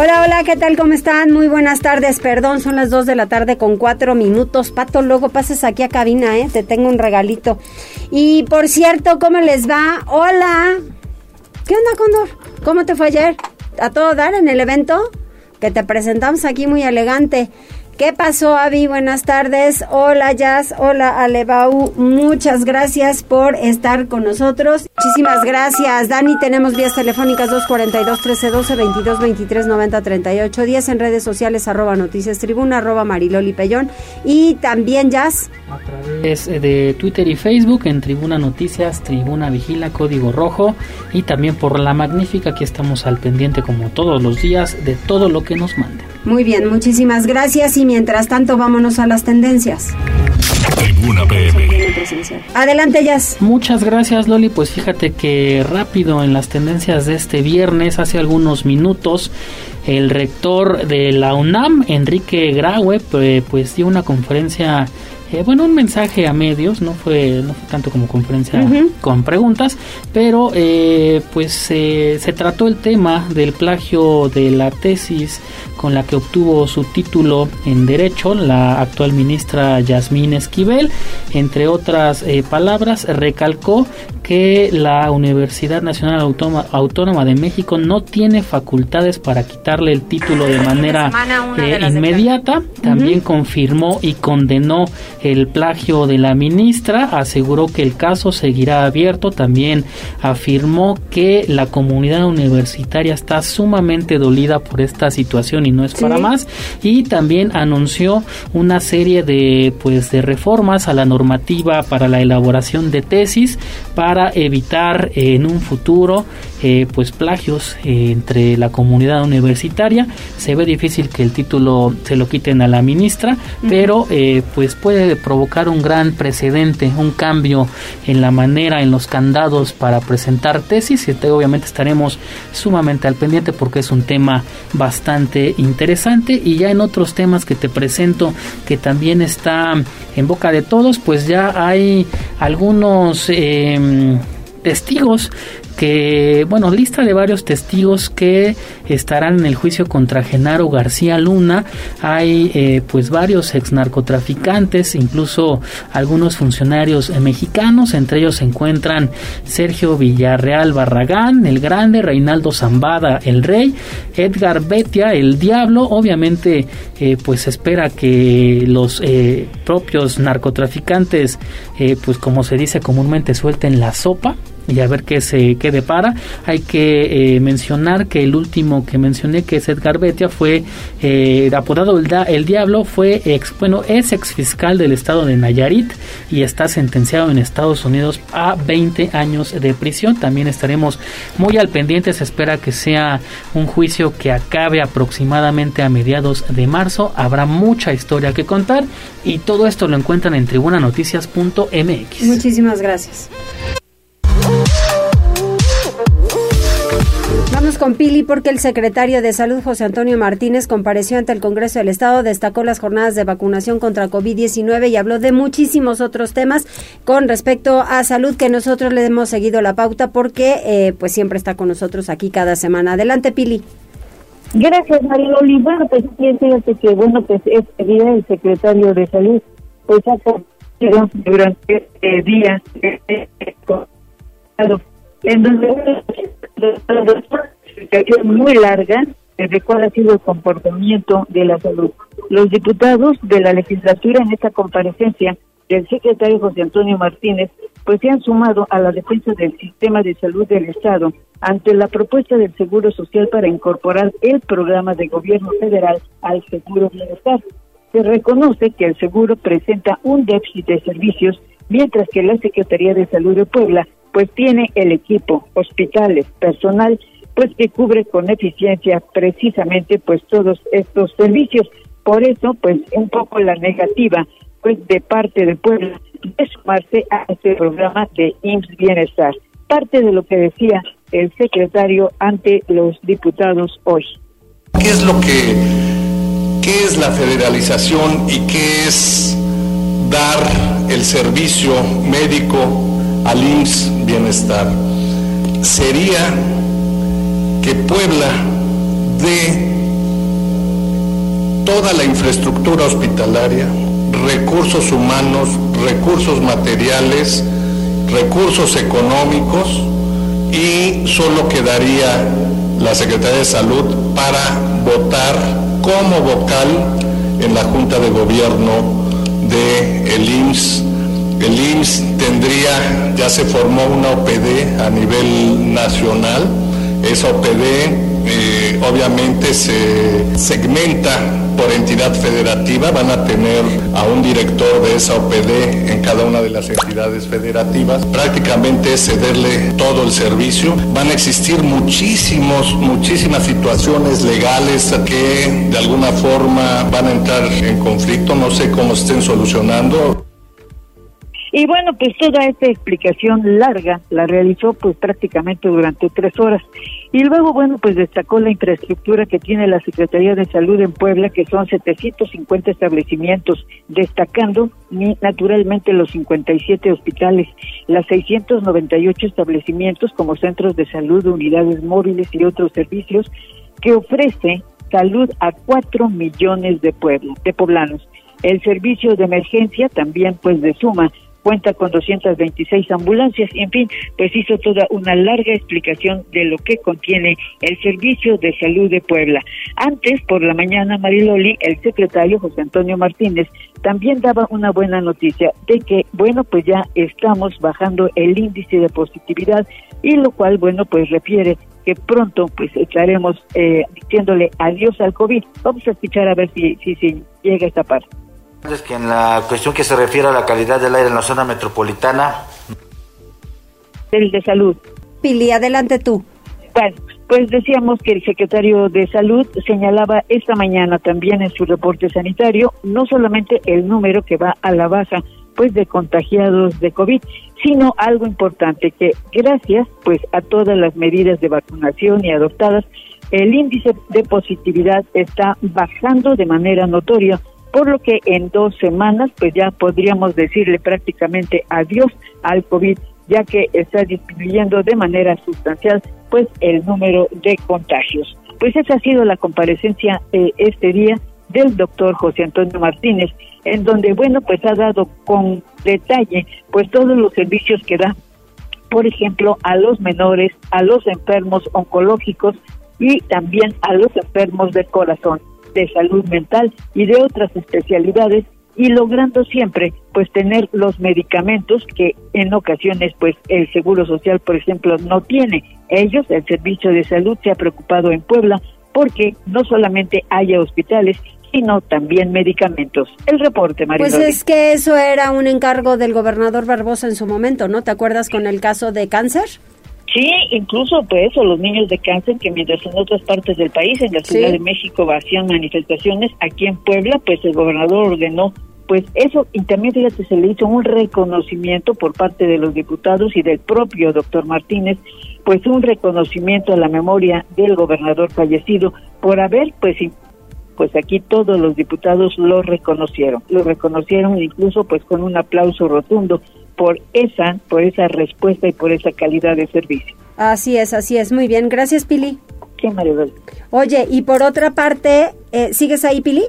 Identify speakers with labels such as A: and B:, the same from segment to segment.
A: Hola, hola, ¿qué tal? ¿Cómo están? Muy buenas tardes. Perdón, son las 2 de la tarde con 4 minutos. Pato, luego pases aquí a cabina, ¿eh? Te tengo un regalito. Y por cierto, ¿cómo les va? Hola. ¿Qué onda, Condor? ¿Cómo te fue ayer? ¿A todo dar en el evento? Que te presentamos aquí muy elegante. ¿Qué pasó, Avi? Buenas tardes. Hola, Jazz. Hola, Alebau. Muchas gracias por estar con nosotros. Muchísimas gracias. Dani, tenemos vías telefónicas 242-1312, 22-23-90-38, 10 en redes sociales, arroba noticias tribuna, arroba mariloli pellón. Y también, Jazz.
B: A través de Twitter y Facebook, en Tribuna Noticias, Tribuna Vigila, Código Rojo. Y también por La Magnífica, que estamos al pendiente, como todos los días, de todo lo que nos manden.
A: Muy bien, muchísimas gracias. Y mientras tanto, vámonos a las tendencias.
C: Tribuna PM.
A: Adelante, Jazz.
B: Muchas gracias, Loli. Pues fíjate que rápido en las tendencias de este viernes, hace algunos minutos, el rector de la UNAM, Enrique Graue, pues dio una conferencia eh, bueno, un mensaje a medios, no fue, no fue tanto como conferencia con preguntas, pero eh, pues se trató el tema del plagio de la tesis con la que obtuvo su título en Derecho la actual ministra Yasmín Esquivel. Entre otras eh, palabras, recalcó que la Universidad Nacional Autónoma, de México no tiene facultades para quitarle el título de manera eh, inmediata. También confirmó y condenó el plagio de la ministra, aseguró que el caso seguirá abierto. También afirmó que la comunidad universitaria está sumamente dolida por esta situación y no es para más. Y también anunció una serie de pues de reformas a la normativa para la elaboración de tesis para evitar eh, en un futuro eh, pues plagios eh, entre la comunidad universitaria. Se ve difícil que el título se lo quiten a la ministra, pero pues puede provocar un gran precedente, un cambio en la manera, en los candados para presentar tesis y obviamente estaremos sumamente al pendiente porque es un tema bastante interesante y ya en otros temas que te presento que también está en boca de todos, pues ya hay algunos eh, testigos que, bueno, lista de varios testigos que estarán en el juicio contra Genaro García Luna. Hay eh, pues varios ex narcotraficantes, incluso algunos funcionarios eh, mexicanos, entre ellos se encuentran Sergio Villarreal Barragán, el grande, Reinaldo Zambada, el rey, Edgar Betia, el diablo, obviamente eh, pues espera que los propios narcotraficantes, pues como se dice comúnmente, suelten la sopa y a ver qué se qué depara. Hay que eh, mencionar que el último que mencioné, que es Edgar Betia, fue eh, apodado el, el, Diablo, fue ex, bueno, es ex fiscal del estado de Nayarit y está sentenciado en Estados Unidos a 20 años de prisión. También estaremos muy al pendiente. Se espera que sea un juicio que acabe aproximadamente a mediados de marzo. Habrá mucha historia que contar y todo esto lo encuentran en tribunanoticias.mx.
A: Muchísimas gracias. Con Pili porque el secretario de Salud José Antonio Martínez compareció ante el Congreso del Estado, destacó las jornadas de vacunación contra COVID-19 y habló de muchísimos otros temas con respecto a salud que nosotros le hemos seguido la pauta porque eh, pues siempre está con nosotros aquí cada semana. Adelante Pili.
D: Gracias Mariloli. Bueno, pues fíjate que bueno, pues este día el secretario de Salud pues ha durante eh, días eh, eh, en donde muy larga de cuál ha sido el comportamiento de la salud. Los diputados de la legislatura en esta comparecencia del secretario José Antonio Martínez, pues se han sumado a la defensa del sistema de salud del Estado ante la propuesta del Seguro Social para incorporar el programa de gobierno federal al Seguro Bienestar. Se reconoce que el seguro presenta un déficit de servicios, mientras que la Secretaría de Salud de Puebla pues tiene el equipo, hospitales, personal, pues que cubre con eficiencia precisamente pues todos estos servicios. Por eso, pues un poco la negativa, pues de parte de Puebla de sumarse a este programa de IMSS Bienestar. Parte de lo que decía el secretario ante los diputados hoy.
E: ¿Qué es lo que, qué es la federalización y qué es dar el servicio médico al IMSS Bienestar? Sería que Puebla dé toda la infraestructura hospitalaria, recursos humanos, recursos materiales, recursos económicos y solo quedaría la Secretaría de Salud para votar como vocal en la Junta de Gobierno de el IMSS. El IMSS tendría, ya se formó una OPD a nivel nacional, esa OPD eh, obviamente se segmenta por entidad federativa, van a tener a un director de esa OPD en cada una de las entidades federativas, prácticamente es cederle todo el servicio, van a existir muchísimos, muchísimas situaciones legales que de alguna forma van a entrar en conflicto, no sé cómo estén solucionando.
D: Y bueno, pues toda esta explicación larga la realizó pues prácticamente durante tres horas. Y luego, bueno, pues destacó la infraestructura que tiene la Secretaría de Salud en Puebla, que son 750 establecimientos, destacando naturalmente los 57 hospitales, las 698 establecimientos como centros de salud, unidades móviles y otros servicios que ofrece salud a cuatro millones de pueblos, de poblanos. El servicio de emergencia también pues de suma cuenta con 226 ambulancias, y en fin, pues hizo toda una larga explicación de lo que contiene el Servicio de Salud de Puebla. Antes, por la mañana, Mariloli, el secretario José Antonio Martínez, también daba una buena noticia de que, bueno, pues ya estamos bajando el índice de positividad y lo cual, bueno, pues refiere que pronto pues estaremos eh, diciéndole adiós al COVID. Vamos a escuchar a ver si, si, si llega esta parte.
F: Es que en la cuestión que se refiere a la calidad del aire en la zona metropolitana.
D: El de salud.
A: Pili, adelante tú.
D: Bueno, pues decíamos que el secretario de Salud señalaba esta mañana también en su reporte sanitario no solamente el número que va a la baja pues de contagiados de COVID, sino algo importante que gracias pues a todas las medidas de vacunación y adoptadas, el índice de positividad está bajando de manera notoria por lo que en dos semanas pues ya podríamos decirle prácticamente adiós al COVID ya que está disminuyendo de manera sustancial pues el número de contagios. Pues esa ha sido la comparecencia eh, este día del doctor José Antonio Martínez, en donde, bueno, pues ha dado con detalle pues todos los servicios que da, por ejemplo, a los menores, a los enfermos oncológicos y también a los enfermos del corazón de salud mental y de otras especialidades y logrando siempre pues tener los medicamentos que en ocasiones pues el Seguro Social por ejemplo no tiene. Ellos, el Servicio de Salud se ha preocupado en Puebla porque no solamente haya hospitales, sino también medicamentos. El reporte, María.
A: Pues es que eso era un encargo del gobernador Barbosa en su momento, ¿no? ¿Te acuerdas con el caso de cáncer?
D: Sí, incluso pues o los niños de cáncer que mientras en otras partes del país, en la Ciudad de México, hacían manifestaciones, aquí en Puebla, pues el gobernador ordenó pues eso, y también fíjate, se le hizo un reconocimiento por parte de los diputados y del propio doctor Martínez, pues un reconocimiento a la memoria del gobernador fallecido por haber, pues, pues aquí todos los diputados lo reconocieron, lo reconocieron incluso pues con un aplauso rotundo por esa, por esa respuesta y por esa calidad de servicio.
A: Así es, así es. Muy bien, gracias Pili.
D: Qué Maribel.
A: Oye, y por otra parte, eh, ¿sigues ahí Pili?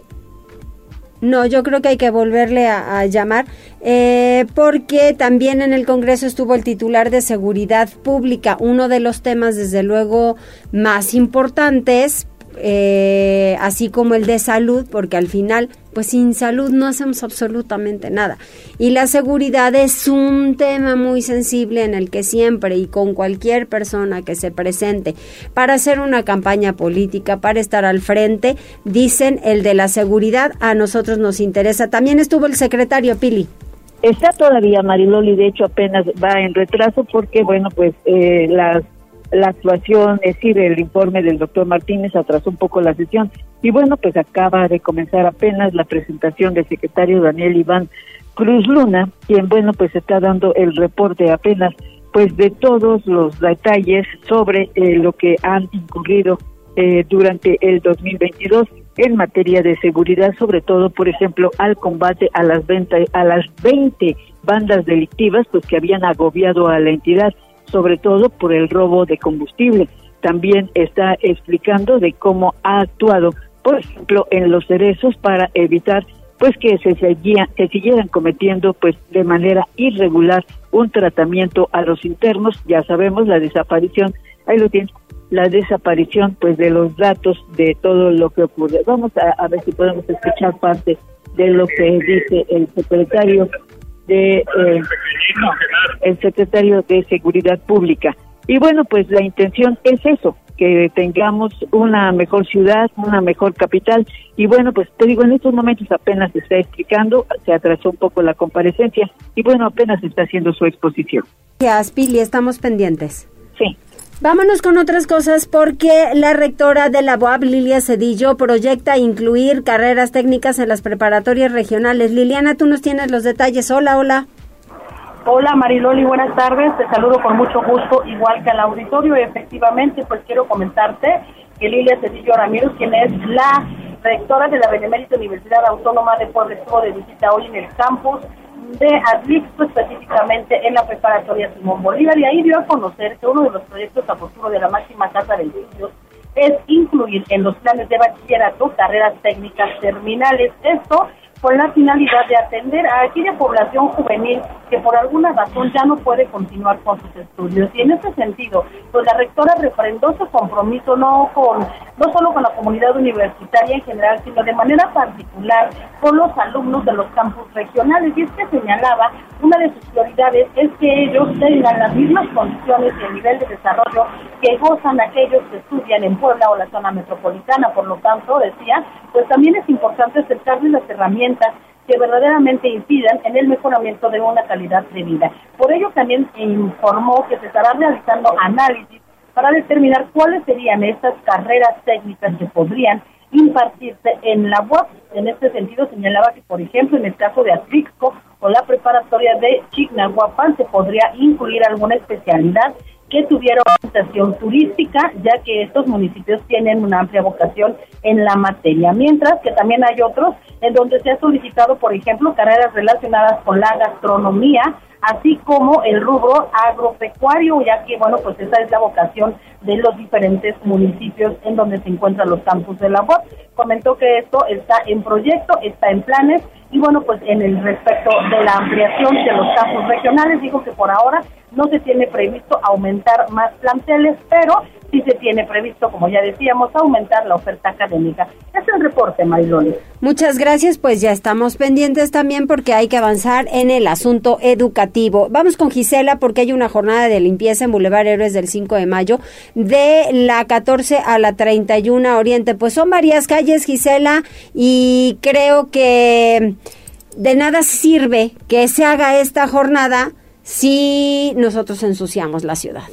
A: No, yo creo que hay que volverle a, llamar eh, porque también en el Congreso estuvo el titular de Seguridad Pública, uno de los temas desde luego más importantes eh, así como el de salud, porque al final, pues sin salud no hacemos absolutamente nada. Y la seguridad es un tema muy sensible en el que siempre y con cualquier persona que se presente para hacer una campaña política, para estar al frente, dicen el de la seguridad a nosotros nos interesa. También estuvo el secretario Pili.
D: Está todavía Mariloli, de hecho apenas va en retraso porque, bueno, pues eh, las la actuación, es decir, el informe del doctor Martínez atrasó un poco la sesión, Y bueno, pues acaba de comenzar apenas la presentación del secretario Daniel Iván Cruz Luna, quien bueno, pues está dando el reporte apenas pues de todos los detalles sobre eh, lo que han incurrido eh, durante el 2022 en materia de seguridad, sobre todo, por ejemplo, al combate a las ventas a las 20 bandas delictivas pues que habían agobiado a la entidad, sobre todo por el robo de combustible. También está explicando de cómo ha actuado, por ejemplo, en los cerezos para evitar pues que se seguían, que siguieran cometiendo pues de manera irregular un tratamiento a los internos, ya sabemos la desaparición, ahí lo tienen, la desaparición pues de los datos de todo lo que ocurre. Vamos a, ver si podemos escuchar parte de lo que dice el secretario de eh, el secretario de Seguridad Pública. Y bueno, pues la intención es eso, que tengamos una mejor ciudad, una mejor capital. Y bueno, pues te digo, en estos momentos apenas se está explicando, se atrasó un poco la comparecencia y bueno, apenas está haciendo su exposición.
A: Gracias, Pili, estamos pendientes.
D: Sí.
A: Vámonos con otras cosas porque la rectora de la UAB, Lilia Cedillo, proyecta incluir carreras técnicas en las preparatorias regionales. Liliana, tú nos tienes los detalles. Hola, hola.
G: Hola Mariloli, buenas tardes. Te saludo con mucho gusto, igual que al auditorio. Y efectivamente, pues quiero comentarte que Lilia Cedillo Ramírez, quien es la rectora de la Benemérita Universidad Autónoma de Puebla, estuvo de visita hoy en el campus de Atlixco, específicamente en la preparatoria Simón Bolívar, y ahí dio a conocer que uno de los proyectos a futuro de la máxima casa de estudios es incluir en los planes de bachillerato carreras técnicas terminales. Esto con la finalidad de atender a aquella población juvenil que por alguna razón ya no puede continuar con sus estudios. Y en ese sentido, pues la rectora refrendó su compromiso no con no solo con la comunidad universitaria en general, sino de manera particular con los alumnos de los campus regionales. Y es que señalaba, una de sus prioridades es que ellos tengan las mismas condiciones y el nivel de desarrollo que gozan aquellos que estudian en Puebla o la zona metropolitana. Por lo tanto, decía, pues también es importante acercarles las herramientas que verdaderamente incidan en el mejoramiento de una calidad de vida. Por ello también informó que se estará realizando análisis para determinar cuáles serían estas carreras técnicas que podrían impartirse en la UAP. En este sentido señalaba que, por ejemplo, en el caso de Atrixco o la preparatoria de Chignahuapan se podría incluir alguna especialidad que tuviera orientación turística, ya que estos municipios tienen una amplia vocación en la materia, mientras que también hay otros en donde se ha solicitado, por ejemplo, carreras relacionadas con la gastronomía, así como el rubro agropecuario, ya que, bueno, pues esa es la vocación de los diferentes municipios en donde se encuentran los campus de la UAP. Comentó que esto está en proyecto, está en planes, y bueno, pues en el respecto de la ampliación de los campus regionales, dijo que por ahora no se tiene previsto aumentar más planteles, pero sí se tiene previsto, como ya decíamos, aumentar la oferta académica. Es el reporte, Mariloli.
A: Muchas gracias, pues ya estamos pendientes también porque hay que avanzar en el asunto educativo. Vamos con Gisela porque hay una jornada de limpieza en Boulevard Héroes del 5 de mayo de la 14 a la 31 Oriente. Pues son varias calles, Gisela, y creo que de nada sirve que se haga esta jornada si nosotros ensuciamos la ciudad.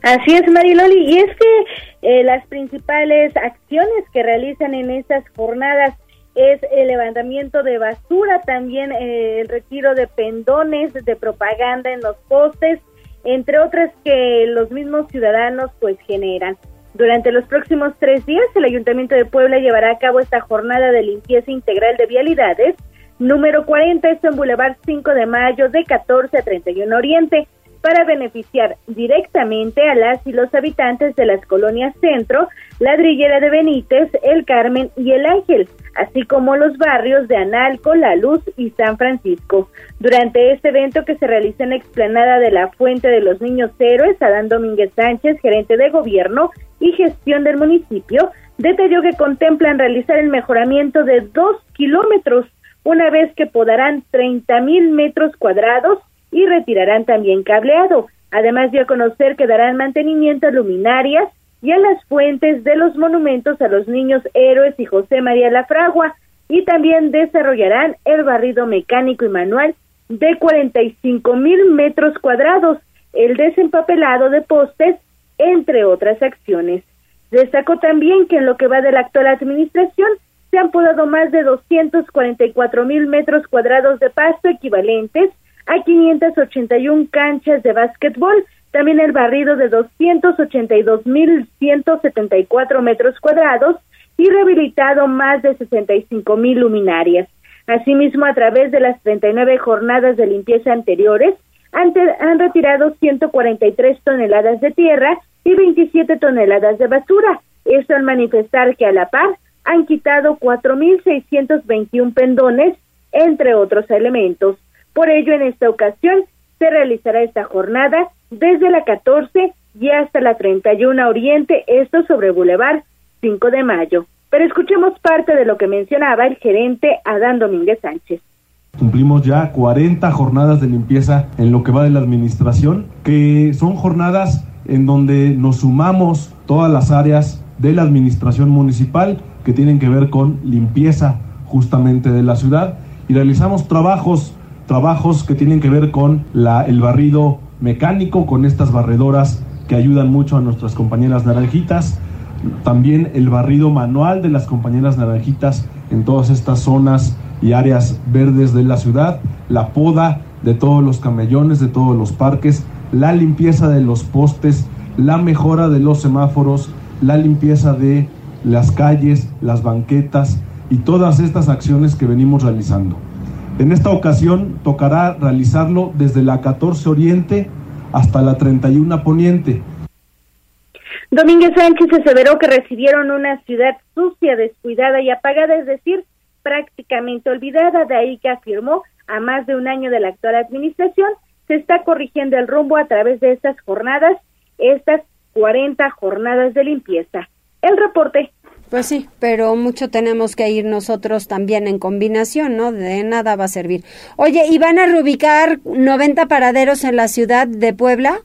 H: Así es, Mariloli, y es que eh, las principales acciones que realizan en estas jornadas es el levantamiento de basura, también eh, el retiro de pendones de propaganda en los postes, entre otras que los mismos ciudadanos pues generan. Durante los próximos tres días, el Ayuntamiento de Puebla llevará a cabo esta jornada de limpieza integral de vialidades, número 40, esto en Boulevard 5 de Mayo, de 14 a 31 Oriente para beneficiar directamente a las y los habitantes de las colonias Centro, Ladrillera de Benítez, El Carmen y El Ángel, así como los barrios de Analco, La Luz y San Francisco. Durante este evento que se realiza en la explanada de la Fuente de los Niños Héroes, Adán Domínguez Sánchez, gerente de gobierno y gestión del municipio, detalló que contemplan realizar el mejoramiento de dos kilómetros, una vez que podarán 30 mil metros cuadrados y retirarán también cableado. Además dio a conocer que darán mantenimiento a luminarias y a las fuentes de los monumentos a los niños héroes y José María La Fragua y también desarrollarán el barrido mecánico y manual de 45 mil metros cuadrados, el desempapelado de postes, entre otras acciones. Destacó también que en lo que va de la actual administración se han podado más de 244 mil metros cuadrados de pasto equivalentes a 581 canchas de básquetbol, también el barrido de 282 mil 174 metros cuadrados y rehabilitado más de 65 mil luminarias. Asimismo, a través de las 39 jornadas de limpieza anteriores, han, han retirado 143 toneladas de tierra y 27 toneladas de basura. Esto al manifestar que a la par han quitado 4.621 pendones, entre otros elementos. Por ello, en esta ocasión se realizará esta jornada desde la 14 y hasta la 31 Oriente, esto sobre Boulevard 5 de Mayo. Pero escuchemos parte de lo que mencionaba el gerente Adán Domínguez Sánchez.
I: Cumplimos ya 40 jornadas de limpieza en lo que va de la administración, que son jornadas en donde nos sumamos todas las áreas de la administración municipal que tienen que ver con limpieza justamente de la ciudad. Y realizamos trabajos trabajos que tienen que ver con la, el barrido mecánico, con estas barredoras que ayudan mucho a nuestras compañeras naranjitas, también el barrido manual de las compañeras naranjitas en todas estas zonas y áreas verdes de la ciudad, la poda de todos los camellones, de todos los parques, la limpieza de los postes, la mejora de los semáforos, la limpieza de las calles, las banquetas y todas estas acciones que venimos realizando. En esta ocasión tocará realizarlo desde la 14 Oriente hasta la 31 Poniente
H: Domínguez Sánchez aseveró que recibieron una ciudad sucia, descuidada y apagada, es decir, prácticamente olvidada, de ahí que afirmó, a más de un año de la actual administración, se está corrigiendo el rumbo a través de estas jornadas, estas 40 jornadas de limpieza. El reporte.
A: Pues sí, pero mucho tenemos que ir nosotros también en combinación, ¿no? De nada va a servir. Oye, ¿y van a reubicar 90 paraderos en la ciudad de Puebla?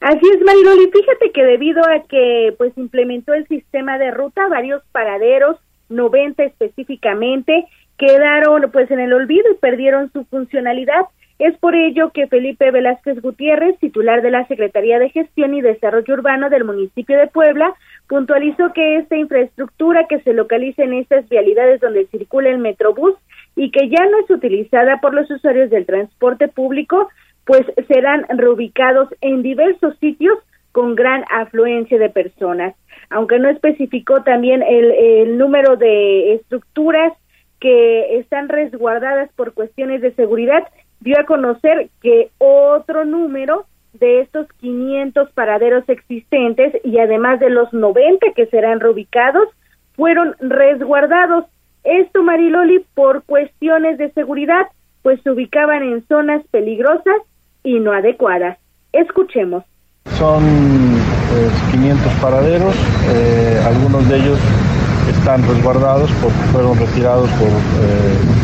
H: Así es, Mariloli. Fíjate que debido a que pues implementó el sistema de ruta, varios paraderos, 90 específicamente, quedaron pues en el olvido y perdieron su funcionalidad. Es por ello que Felipe Velázquez Gutiérrez, titular de la Secretaría de Gestión y Desarrollo Urbano del municipio de Puebla, puntualizó que esta infraestructura que se localiza en estas vialidades donde circula el Metrobús y que ya no es utilizada por los usuarios del transporte público, pues serán reubicados en diversos sitios con gran afluencia de personas. Aunque no especificó también el, número de estructuras que están resguardadas por cuestiones de seguridad, dio a conocer que otro número de estos 500 paraderos existentes y además de los 90 que serán reubicados, fueron resguardados. Esto, Mariloli, por cuestiones de seguridad, pues se ubicaban en zonas peligrosas y no adecuadas. Escuchemos.
J: Son 500 pues, paraderos, eh, algunos de ellos están resguardados porque fueron retirados por eh, eh,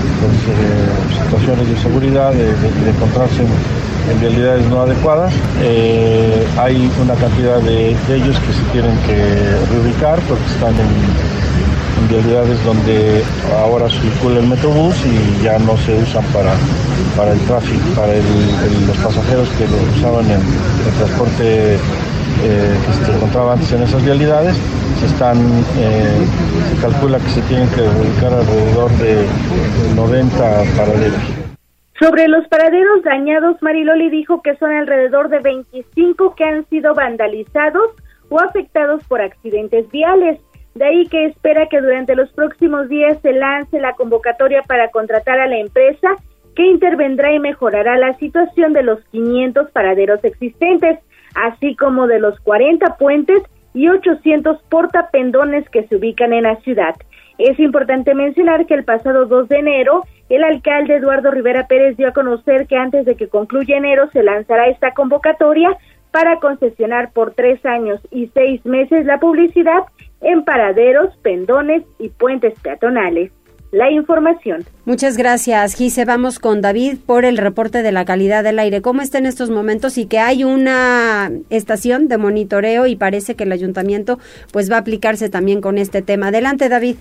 J: situaciones de seguridad, de, encontrarse en, realidades no adecuadas. hay una cantidad de, ellos que se tienen que reubicar porque están en en realidades donde ahora circula el metrobús y ya no se usan para, para el tráfico, para los pasajeros que lo usaban en el transporte eh, que se encontraba antes en esas realidades. Se están, eh, se calcula que se tienen que ubicar alrededor de 90 paraderos.
H: Sobre los paraderos dañados, Mariloli dijo que son alrededor de 25 que han sido vandalizados o afectados por accidentes viales. De ahí que espera que durante los próximos días se lance la convocatoria para contratar a la empresa que intervendrá y mejorará la situación de los 500 paraderos existentes, así como de los 40 puentes y 800 portapendones que se ubican en la ciudad. Es importante mencionar que el pasado 2 de enero, el alcalde Eduardo Rivera Pérez dio a conocer que antes de que concluya enero se lanzará esta convocatoria para concesionar por tres años y seis meses la publicidad en paraderos, pendones y puentes peatonales. La información.
A: Muchas gracias, Gise. Vamos con David por el reporte de la calidad del aire. ¿Cómo está en estos momentos? Y que hay una estación de monitoreo y parece que el ayuntamiento pues va a aplicarse también con este tema. Adelante, David.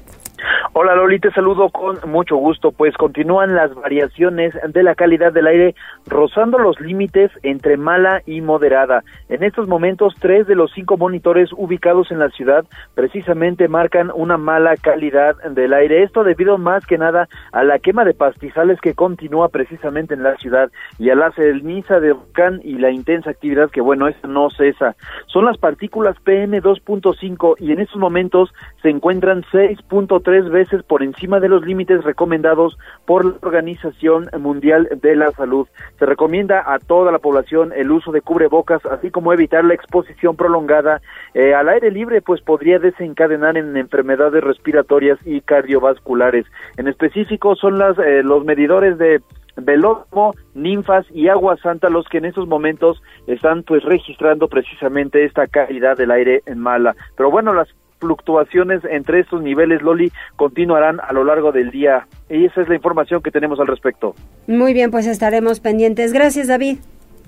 K: Hola Loli, te saludo con mucho gusto, pues continúan las variaciones de la calidad del aire rozando los límites entre mala y moderada. En estos momentos, tres de los cinco monitores ubicados en la ciudad precisamente marcan una mala calidad del aire. Esto debido más que nada a la quema de pastizales que continúa precisamente en la ciudad y a la ceniza de volcán y la intensa actividad que bueno, esto no cesa. Son las partículas PM 2.5 y en estos momentos se encuentran 6.3 veces por encima de los límites recomendados por la Organización Mundial de la Salud. Se recomienda a toda la población el uso de cubrebocas, así como evitar la exposición prolongada eh, al aire libre, pues podría desencadenar en enfermedades respiratorias y cardiovasculares. En específico son las, eh, los medidores de velódromo, ninfas y agua santa los que en estos momentos están pues registrando precisamente esta calidad del aire en mala. Pero bueno, las fluctuaciones entre estos niveles, Loli, continuarán a lo largo del día. Y esa es la información que tenemos al respecto.
A: Muy bien, pues estaremos pendientes. Gracias, David.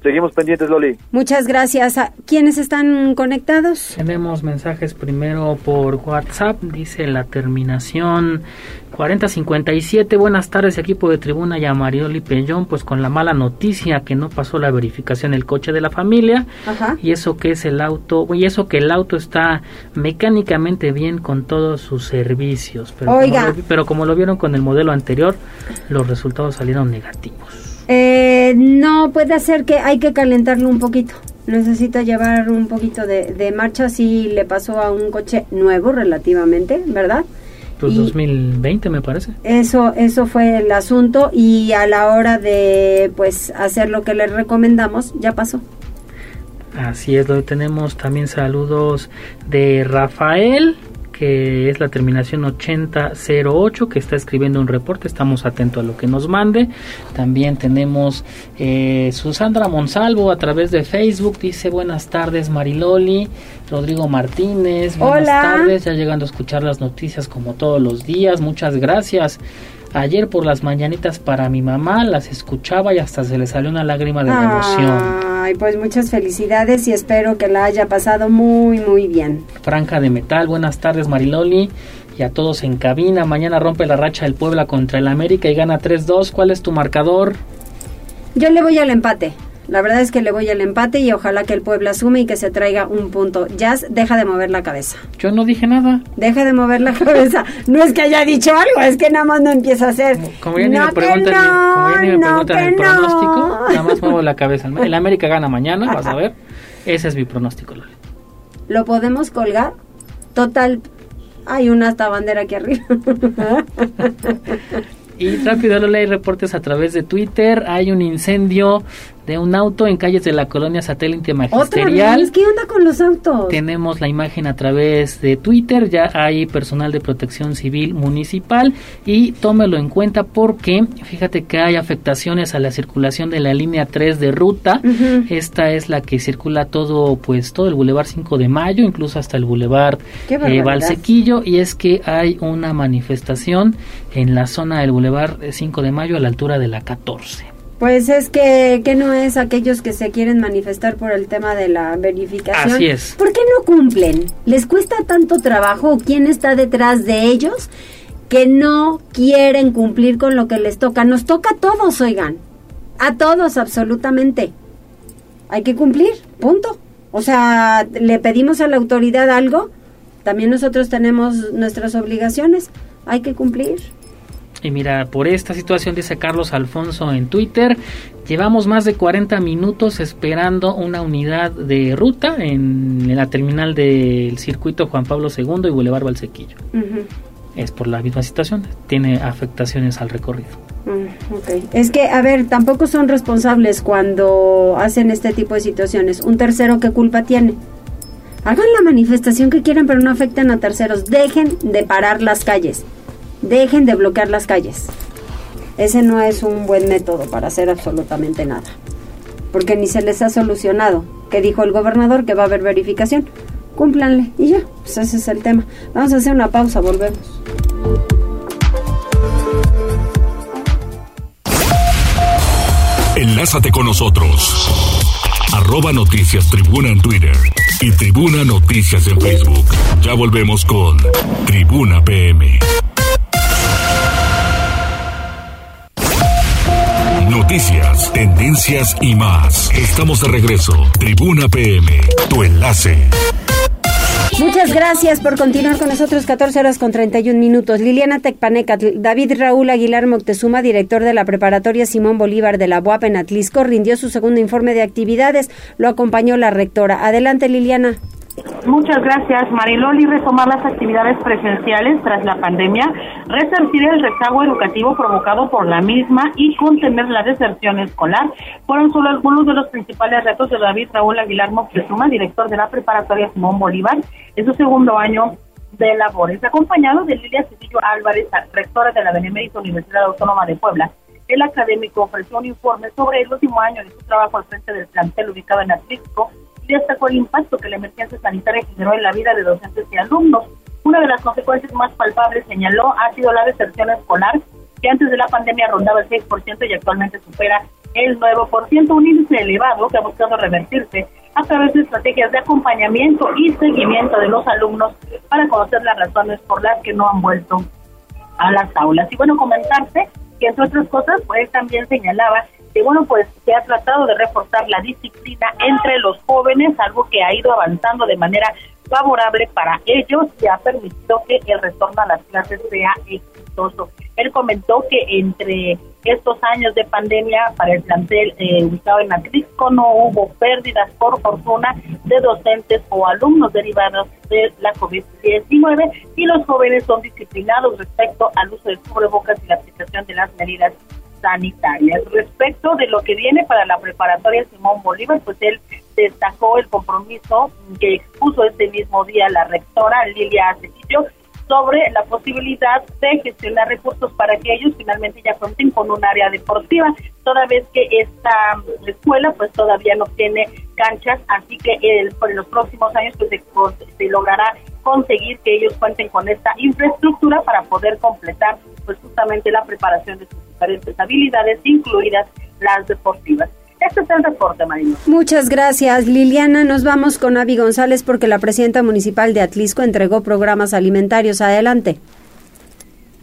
K: Seguimos pendientes, Loli.
A: Muchas gracias. ¿A ¿Quiénes están conectados?
B: Tenemos mensajes primero por WhatsApp. Dice la terminación 4057. Buenas tardes, equipo de tribuna y a Marioli Peñón. Pues con la mala noticia que no pasó la verificación el coche de la familia.
A: Ajá.
B: Y eso que es el auto. Y eso que el auto está mecánicamente bien con todos sus servicios. Pero,
A: Oiga.
B: Como lo, pero como lo vieron con el modelo anterior, los resultados salieron negativos.
A: Eh, no, puede ser que hay que calentarlo un poquito. Necesita llevar un poquito de, de marcha. Sí, le pasó a un coche nuevo relativamente, ¿verdad?
B: Pues
A: Y-
B: 2020 me parece.
A: Eso, eso fue el asunto y a la hora de pues hacer lo que les recomendamos ya pasó.
B: Así es, lo tenemos también saludos de Rafael, que es la terminación 8008, que está escribiendo un reporte, estamos atentos a lo que nos mande. También tenemos eh, Susandra Monsalvo a través de Facebook, dice buenas tardes Mariloli, Rodrigo Martínez, buenas
A: Hola.
B: tardes, ya llegando a escuchar las noticias como todos los días, muchas gracias. Ayer por las mañanitas para mi mamá las escuchaba y hasta se le salió una lágrima de la emoción.
A: Ay, pues muchas felicidades y espero que la haya pasado muy, muy bien.
B: Franca de Metal, buenas tardes Mariloli y a todos en cabina. Mañana rompe la racha del Puebla contra el América y gana 3-2. ¿Cuál es tu marcador?
A: Yo le voy al empate. La verdad es que le voy al empate y ojalá que el Puebla sume y que se traiga un punto. Jazz, deja de mover la cabeza.
B: Yo no dije nada.
A: Deja de mover la cabeza. No es que haya dicho algo, es que nada más no empieza a hacer.
B: Como ya ni
A: no,
B: me preguntan, ni- como ya ni me
A: no,
B: preguntan
A: que
B: el pronóstico, nada más muevo la cabeza. El América gana mañana, vas a ver. Ese es mi pronóstico, Loli.
A: ¿Lo podemos colgar? Total, hay una hasta bandera aquí arriba.
B: Y rápido, Lola, hay reportes a través de Twitter. Hay un incendio de un auto en calles de la colonia satélite
A: Otra
B: magisterial.
A: vez, ¿qué onda con los autos?
B: Tenemos la imagen a través de Twitter, ya hay personal de protección civil municipal y tómelo en cuenta porque fíjate que hay afectaciones a la circulación de la línea 3 de ruta. Esta es la que circula todo pues todo el Boulevard 5 de Mayo, incluso hasta el Boulevard eh. Valsequillo y es que hay una manifestación en la zona del Boulevard 5 de Mayo a la altura de la 14.
A: Pues es que, que no es aquellos que se quieren manifestar por el tema de la verificación.
B: Así es.
A: ¿Por qué no cumplen? ¿Les cuesta tanto trabajo quién está detrás de ellos que no quieren cumplir con lo que les toca? Nos toca a todos, oigan. A todos, absolutamente. Hay que cumplir, punto. O sea, le pedimos a la autoridad algo, también nosotros tenemos nuestras obligaciones. Hay que cumplir.
B: Y mira, por esta situación, dice Carlos Alfonso en Twitter, llevamos más de 40 minutos esperando una unidad de ruta en, la terminal del circuito Juan Pablo II y Boulevard Valsequillo. Es por la misma situación, tiene afectaciones al recorrido.
A: Mm. Es que, a ver, tampoco son responsables cuando hacen este tipo de situaciones. Un tercero, ¿qué culpa tiene? Hagan la manifestación que quieran, pero no afecten a terceros. Dejen de parar las calles. Dejen de bloquear las calles. Ese no es un buen método para hacer absolutamente nada. Porque ni se les ha solucionado. Que dijo el gobernador que va a haber verificación. Cúmplanle. Y ya, pues ese es el tema. Vamos a hacer una pausa, volvemos.
C: Enlázate con nosotros. Arroba Noticias Tribuna en Twitter y Tribuna Noticias en Facebook. Ya volvemos con Tribuna PM. Tendencias y más. Estamos de regreso. Tribuna PM, tu enlace.
A: Muchas gracias por continuar con nosotros 14 horas con 31 minutos. Liliana Tecpaneca, David Raúl Aguilar Moctezuma, director de la preparatoria Simón Bolívar de la UAP en Atlisco, rindió su segundo informe de actividades. Lo acompañó la rectora. Adelante, Liliana.
G: Muchas gracias, Mariloli. Retomar las actividades presenciales tras la pandemia, resarcir el rezago educativo provocado por la misma y contener la deserción escolar fueron solo algunos de los principales retos de David Raúl Aguilar Moctezuma, director de la preparatoria Simón Bolívar, en su segundo año de labores, acompañado de Lilia Cedillo Álvarez, rectora de la Benemérita Universidad Autónoma de Puebla. El académico ofreció un informe sobre el último año de su trabajo al frente del plantel ubicado en Atlisco destacó el impacto que la emergencia sanitaria generó en la vida de docentes y alumnos. Una de las consecuencias más palpables, señaló, ha sido la deserción escolar, que antes de la pandemia rondaba el 6% y actualmente supera el 9%, un índice elevado que ha buscado revertirse a través de estrategias de acompañamiento y seguimiento de los alumnos para conocer las razones por las que no han vuelto a las aulas. Y bueno, comentarse que entre otras cosas, pues también señalaba que bueno, pues se ha tratado de reforzar la disciplina entre los jóvenes, algo que ha ido avanzando de manera favorable para ellos y ha permitido que el retorno a las clases sea exitoso. Él comentó que entre estos años de pandemia para el plantel eh, ubicado en Atlisco no hubo pérdidas por fortuna de docentes o alumnos derivados de la COVID-19 y los jóvenes son disciplinados respecto al uso de cubrebocas y la aplicación de las medidas sanitarias. Respecto de lo que viene para la preparatoria Simón Bolívar, pues él destacó el compromiso que expuso este mismo día la rectora Lilia Cecilio sobre la posibilidad de gestionar recursos para que ellos finalmente ya cuenten con un área deportiva, toda vez que esta escuela pues todavía no tiene canchas, así que el, por los próximos años pues se logrará conseguir que ellos cuenten con esta infraestructura para poder completar pues justamente la preparación de sus diferentes habilidades, incluidas las deportivas. Este es el reporte, Marino.
A: Muchas gracias, Liliana. Nos vamos con Avi González porque la presidenta municipal de Atlisco entregó programas alimentarios. Adelante.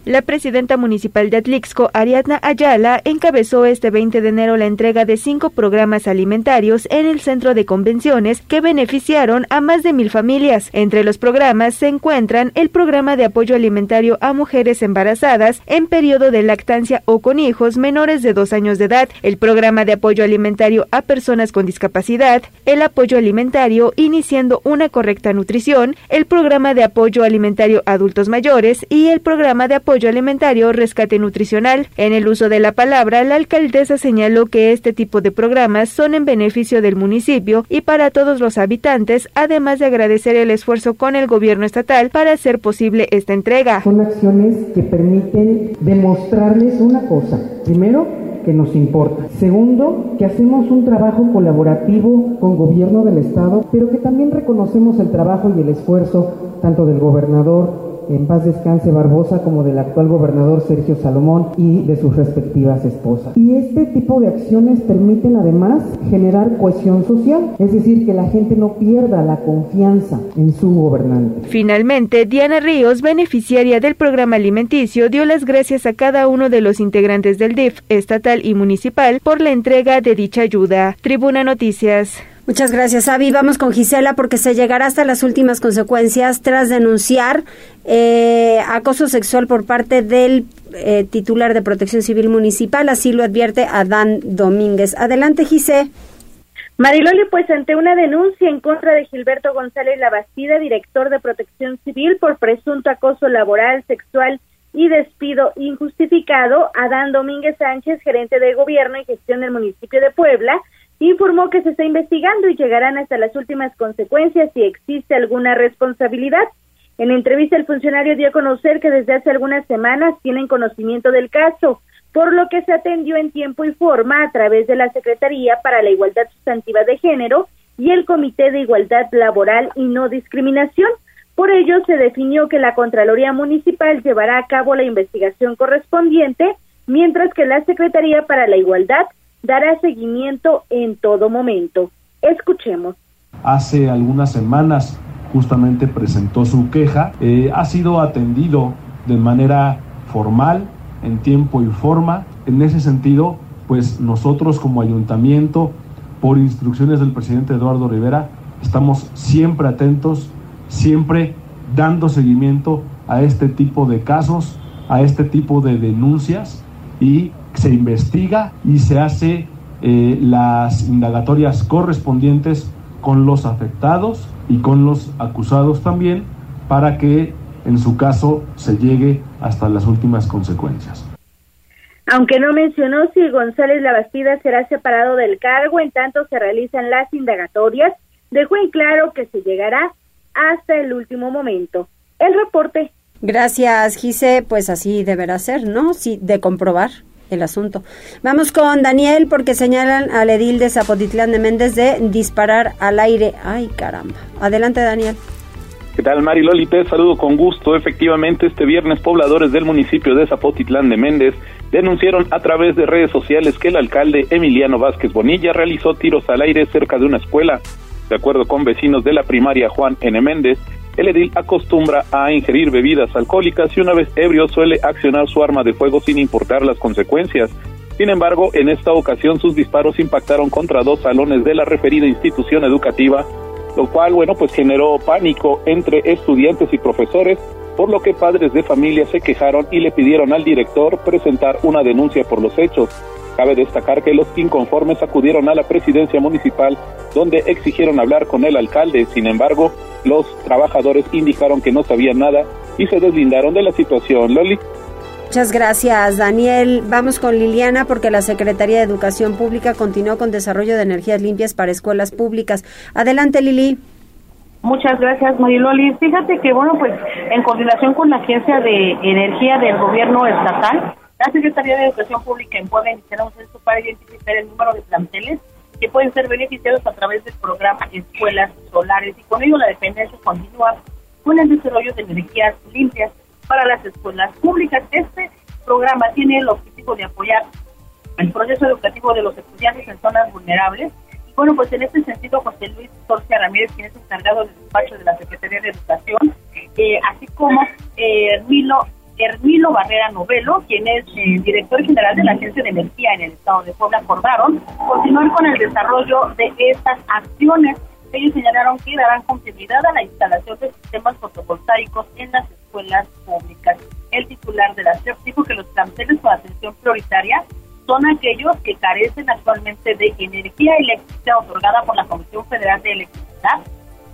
L: La presidenta municipal de Atlixco, Ariadna Ayala, encabezó este 20 de enero la entrega de cinco programas alimentarios en el centro de convenciones que beneficiaron a más de mil familias. Entre los programas se encuentran el programa de apoyo alimentario a mujeres embarazadas en periodo de lactancia o con hijos menores de dos años de edad, el programa de apoyo alimentario a personas con discapacidad, el apoyo alimentario iniciando una correcta nutrición, el programa de apoyo alimentario a adultos mayores y el programa de apoyo apoyo alimentario rescate nutricional. En el uso de la palabra, la alcaldesa señaló que este tipo de programas son en beneficio del municipio y para todos los habitantes, además de agradecer el esfuerzo con el gobierno estatal para hacer posible esta entrega.
M: Son acciones que permiten demostrarles una cosa. Primero, que nos importa. Segundo, que hacemos un trabajo colaborativo con gobierno del Estado, pero que también reconocemos el trabajo y el esfuerzo tanto del gobernador en paz descanse Barbosa como del actual gobernador Sergio Salomón y de sus respectivas esposas. Y este tipo de acciones permiten además generar cohesión social, es decir, que la gente no pierda la confianza en su gobernante.
L: Finalmente, Diana Ríos, beneficiaria del programa alimenticio, dio las gracias a cada uno de los integrantes del DIF estatal y municipal por la entrega de dicha ayuda. Tribuna Noticias.
A: Muchas gracias, Avi. Vamos con Gisela porque se llegará hasta las últimas consecuencias tras denunciar eh, acoso sexual por parte del eh, titular de Protección Civil Municipal. Así lo advierte Adán Domínguez. Adelante, Gisela.
H: Mariloli, pues ante una denuncia en contra de Gilberto González Labastida, director de Protección Civil, por presunto acoso laboral, sexual y despido injustificado, Adán Domínguez Sánchez, gerente de gobierno y gestión del municipio de Puebla, informó que se está investigando y llegarán hasta las últimas consecuencias si existe alguna responsabilidad. En entrevista, el funcionario dio a conocer que desde hace algunas semanas tienen conocimiento del caso, por lo que se atendió en tiempo y forma a través de la Secretaría para la Igualdad Sustantiva de Género y el Comité de Igualdad Laboral y No Discriminación. Por ello, se definió que la Contraloría Municipal llevará a cabo la investigación correspondiente, mientras que la Secretaría para la Igualdad dará seguimiento en todo momento. Escuchemos.
I: Hace algunas semanas justamente presentó su queja, eh, ha sido atendido de manera formal, en tiempo y forma. En ese sentido, pues nosotros como ayuntamiento, por instrucciones del presidente Eduardo Rivera, estamos siempre atentos, siempre dando seguimiento a este tipo de casos, a este tipo de denuncias y se investiga y se hace eh, las indagatorias correspondientes con los afectados y con los acusados también para que en su caso se llegue hasta las últimas consecuencias.
H: Aunque no mencionó si González Labastida será separado del cargo en tanto se realizan las indagatorias, dejó en claro que se llegará hasta el último momento. El reporte.
A: Gracias, Gise. Pues así deberá ser, ¿no? Sí, de comprobar el asunto. Vamos con Daniel porque señalan al edil de Zapotitlán de Méndez de disparar al aire. Ay, caramba. Adelante, Daniel.
N: ¿Qué tal, Mari Loli? Te saludo con gusto. Efectivamente, este viernes pobladores del municipio de Zapotitlán de Méndez denunciaron a través de redes sociales que el alcalde Emiliano Vázquez Bonilla realizó tiros al aire cerca de una escuela. De acuerdo con vecinos de la primaria Juan N. Méndez, el edil acostumbra a ingerir bebidas alcohólicas y una vez ebrio suele accionar su arma de fuego sin importar las consecuencias. Sin embargo, en esta ocasión sus disparos impactaron contra dos salones de la referida institución educativa lo cual, bueno, pues generó pánico entre estudiantes y profesores, por lo que padres de familia se quejaron y le pidieron al director presentar una denuncia por los hechos. Cabe destacar que los inconformes acudieron a la presidencia municipal donde exigieron hablar con el alcalde. Sin embargo, los trabajadores indicaron que no sabían nada y se deslindaron de la situación. Loli.
A: Muchas gracias, Daniel. Vamos con Liliana porque la Secretaría de Educación Pública continuó con desarrollo de energías limpias para escuelas públicas. Adelante, Lili.
G: Muchas gracias, Mariloli. Fíjate que, bueno, pues en coordinación con la Agencia de Energía del Gobierno Estatal, la Secretaría de Educación Pública en Puebla iniciará un censo para identificar el número de planteles que pueden ser beneficiados a través del programa Escuelas Solares y con ello la dependencia continúa con el desarrollo de energías limpias para las escuelas públicas. Este programa tiene el objetivo de apoyar el proceso educativo de los estudiantes en zonas vulnerables. Y bueno, pues en este sentido, José Luis Torcia Ramírez, quien es encargado del despacho de la Secretaría de Educación, eh, así como eh, Hermilo, Hermilo Barrera Novelo, quien es eh, director general de la Agencia de Energía en el Estado de Puebla, acordaron continuar con el desarrollo de estas acciones ellos señalaron que darán continuidad a la instalación de sistemas fotovoltaicos en las escuelas públicas. El titular de la CEP dijo que los planteles con atención prioritaria son aquellos que carecen actualmente de energía eléctrica otorgada por la Comisión Federal de Electricidad,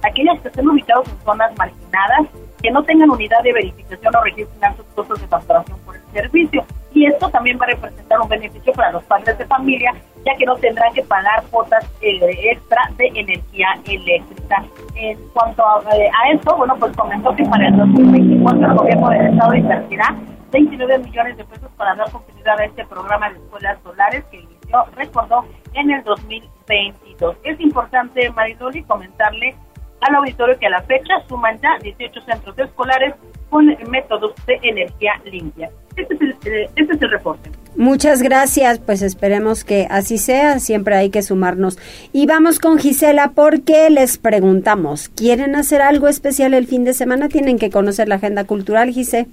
G: aquellos que estén ubicados en zonas marginadas, que no tengan unidad de verificación o registrar sus costos de facturación por el servicio. Y esto también va a representar un beneficio para los padres de familia ya que no tendrán que pagar cuotas eh, extra de energía eléctrica. En cuanto eh, a, esto, bueno, pues comentó que para el 2024 el gobierno del estado invertirá 29 millones de pesos para dar continuidad a este programa de escuelas solares que inició, recordó, en el 2022. Es importante, Mariloli, comentarle al auditorio que a la fecha suman ya 18 centros escolares con métodos de energía limpia. Este es el, eh, este es el reporte.
A: Muchas gracias, pues esperemos que así sea, siempre hay que sumarnos. Y vamos con Gisela porque les preguntamos, ¿quieren hacer algo especial el fin de semana? Tienen que conocer la agenda cultural, Gisela.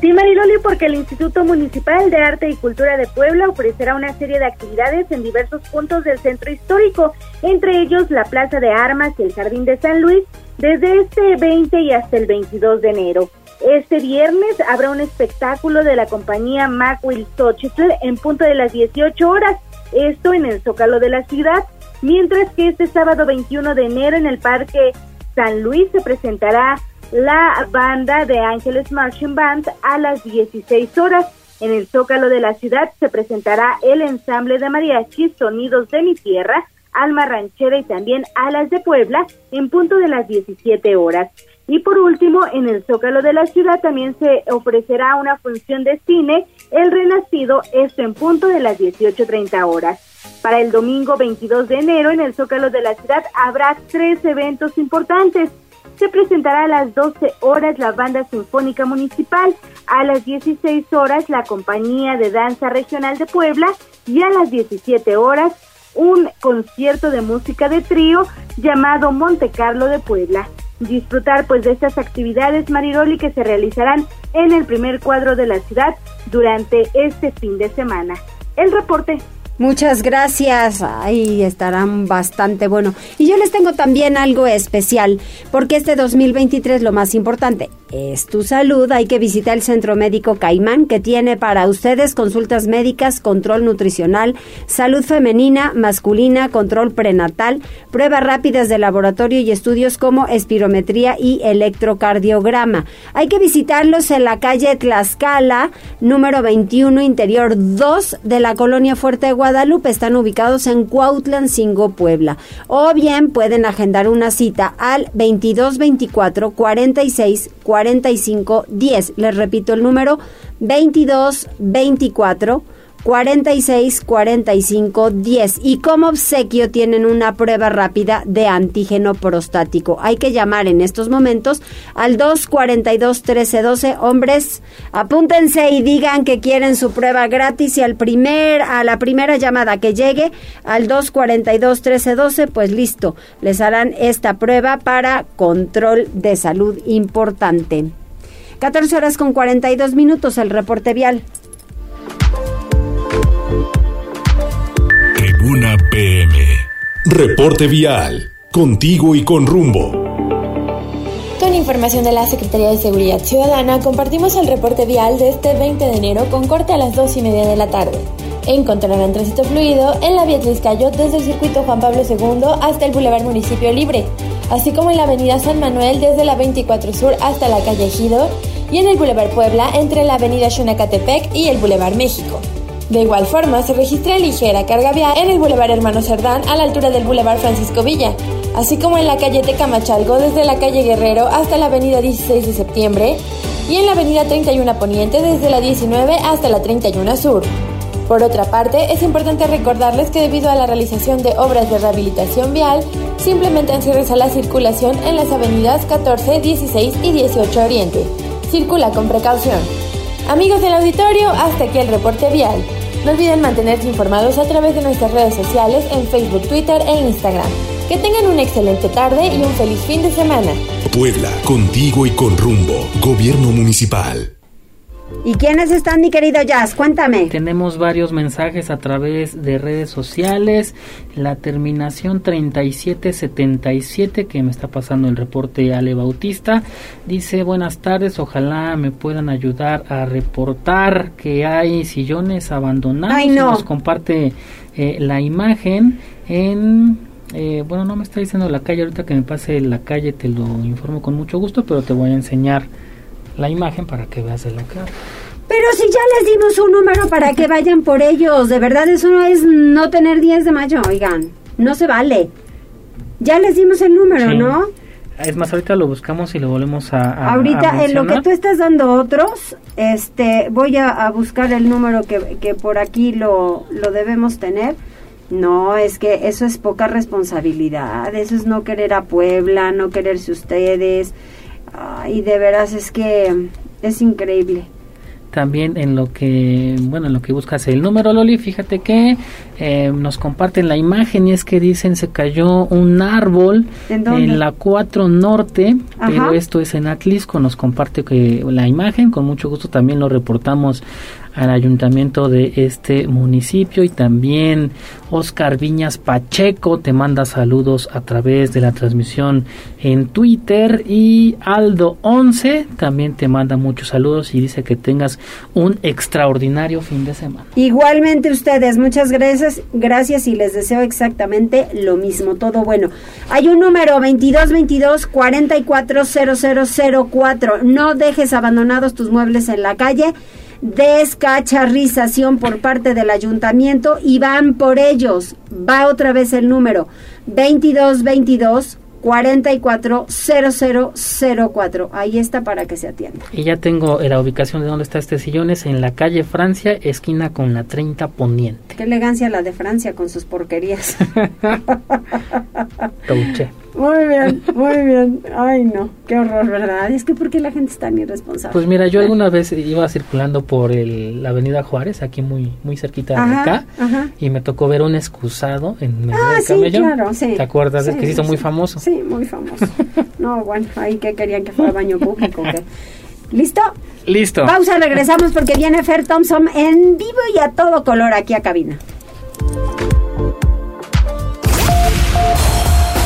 H: Sí, Mariloli, porque el Instituto Municipal de Arte y Cultura de Puebla ofrecerá una serie de actividades en diversos puntos del centro histórico, entre ellos la Plaza de Armas y el Jardín de San Luis, desde este 20 y hasta el 22 de enero. Este viernes habrá un espectáculo de la compañía Macwill Xochitl en punto de las 18 horas, esto en el Zócalo de la ciudad, mientras que este sábado 21 de enero en el Parque San Luis se presentará la banda de Ángeles Marching Band a las 16 horas. En el Zócalo de la ciudad se presentará el ensamble de mariachi Sonidos de mi Tierra, Alma Ranchera y también Alas de Puebla en punto de las 17 horas. Y por último, en el Zócalo de la ciudad también se ofrecerá una función de cine, El Renacido, esto en punto de las 18.30 horas. Para el domingo 22 de enero, en el Zócalo de la ciudad habrá tres eventos importantes. Se presentará a las 12 horas la Banda Sinfónica Municipal, a las 16 horas la Compañía de Danza Regional de Puebla y a las 17 horas un concierto de música de trío llamado Monte Carlo de Puebla disfrutar pues de estas actividades Mariroli que se realizarán en el primer cuadro de la ciudad durante este fin de semana.
O: el reporte.
A: Muchas gracias. Ahí estarán bastante bueno. Y yo les tengo también algo especial, porque este 2023 lo más importante es tu salud. Hay que visitar el Centro Médico Caimán, que tiene para ustedes consultas médicas, control nutricional, salud femenina, masculina, control prenatal, pruebas rápidas de laboratorio y estudios como espirometría y electrocardiograma. Hay que visitarlos en la calle Tlaxcala, número 21, interior 2 de la colonia Fuerte Guadalupe. Están ubicados en Cuautlancingo, Puebla. O bien pueden agendar una cita al 2224 46 45 10. Les repito el número 2224 46 45 10 y como obsequio tienen una prueba rápida de antígeno prostático. Hay que llamar en estos momentos al 242 1312. Hombres, apúntense y digan que quieren su prueba gratis y al primer a la primera llamada que llegue al 242 1312, pues listo, les harán esta prueba para control de salud importante. 14 horas con 42 minutos el reporte vial.
C: Tribuna PM. Reporte vial. Contigo y con rumbo.
P: Con información de la Secretaría de Seguridad Ciudadana, compartimos el reporte vial de este 20 de enero con corte a las 2 y media de la tarde. Encontrarán tránsito fluido en la vía Tliscayo desde el circuito Juan Pablo II hasta el Boulevard Municipio Libre, así como en la avenida San Manuel desde la 24 Sur hasta la calle Ejido y en el Boulevard Puebla entre la avenida Xunacatepec y el Boulevard México. De igual forma, se registra ligera carga vial en el Boulevard Hermano Cerdán a la altura del Boulevard Francisco Villa, así como en la calle Tecamachalgo desde la calle Guerrero hasta la avenida 16 de septiembre y en la avenida 31 Poniente desde la 19 hasta la 31 Sur. Por otra parte, es importante recordarles que debido a la realización de obras de rehabilitación vial, simplemente cierres a la circulación en las avenidas 14, 16 y 18 Oriente. Circula con precaución. Amigos del auditorio, hasta aquí el reporte vial. No olviden mantenerse informados a través de nuestras redes sociales en Facebook, Twitter e Instagram. Que tengan una excelente tarde y un feliz fin de semana.
C: Puebla, contigo y con rumbo. Gobierno Municipal.
A: ¿Y quiénes están, mi querido Jazz? Cuéntame.
B: Tenemos varios mensajes a través de redes sociales. La terminación 3777 que me está pasando el reporte Ale Bautista dice buenas tardes, ojalá me puedan ayudar a reportar que hay sillones abandonados.
A: Ay, no.
B: Nos comparte eh, la imagen en eh, bueno, no me está diciendo la calle, ahorita que me pase la calle te lo informo con mucho gusto, pero te voy a enseñar la imagen para que veas la cara.
A: Pero si ya les dimos un número para que vayan por ellos, de verdad eso no es no tener 10 de mayo, oigan, no se vale. Ya les dimos el número,
B: Sí.
A: ¿no?
B: Es más, ahorita lo buscamos y lo volvemos a. a-
A: Ahorita
B: a
A: en lo que tú estás dando otros, este, voy a, a buscar el número que, que por aquí lo, lo debemos tener. No, es que eso es poca responsabilidad, eso es no querer a Puebla, no quererse ustedes. Ay, de veras es que es increíble.
B: También en lo que, bueno, en lo que buscas el número, Loli, fíjate que eh, nos comparten la imagen y es que dicen se cayó un árbol
A: ¿En
B: la 4 Norte,
A: Ajá.
B: pero esto es en Atlisco, nos comparte que la imagen, con mucho gusto también lo reportamos al ayuntamiento de este municipio y también Oscar Viñas Pacheco te manda saludos a través de la transmisión en Twitter y Aldo 11 también te manda muchos saludos y dice que tengas un extraordinario fin de semana.
A: Igualmente ustedes, muchas gracias, gracias y les deseo exactamente lo mismo, todo bueno. Hay un número 2222 440004. No dejes abandonados tus muebles en la calle. Descacharrización por parte del ayuntamiento y van por ellos. Va otra vez el número 2222 440004. Ahí está para que se atienda.
B: Y ya tengo eh, la ubicación de dónde está este sillón, es en la calle Francia, esquina con la 30 Poniente.
A: Qué elegancia la de Francia con sus porquerías.
B: Touché.
A: Muy bien, muy bien. Ay, no, qué horror, ¿verdad? Es que ¿por qué la gente es tan irresponsable?
B: Pues mira, yo alguna vez iba circulando por el, la avenida Juárez, aquí muy muy cerquita de acá,
A: ajá.
B: y me tocó ver un excusado en medio
A: Ah,
B: del
A: sí, claro, sí.
B: ¿Te acuerdas?
A: Sí,
B: que se hizo muy famoso.
A: Sí, muy famoso. No, bueno, ahí que querían que fuera baño público. ¿Listo?
B: Listo.
A: Pausa, regresamos porque viene Fer Thompson en vivo y a todo color aquí a cabina.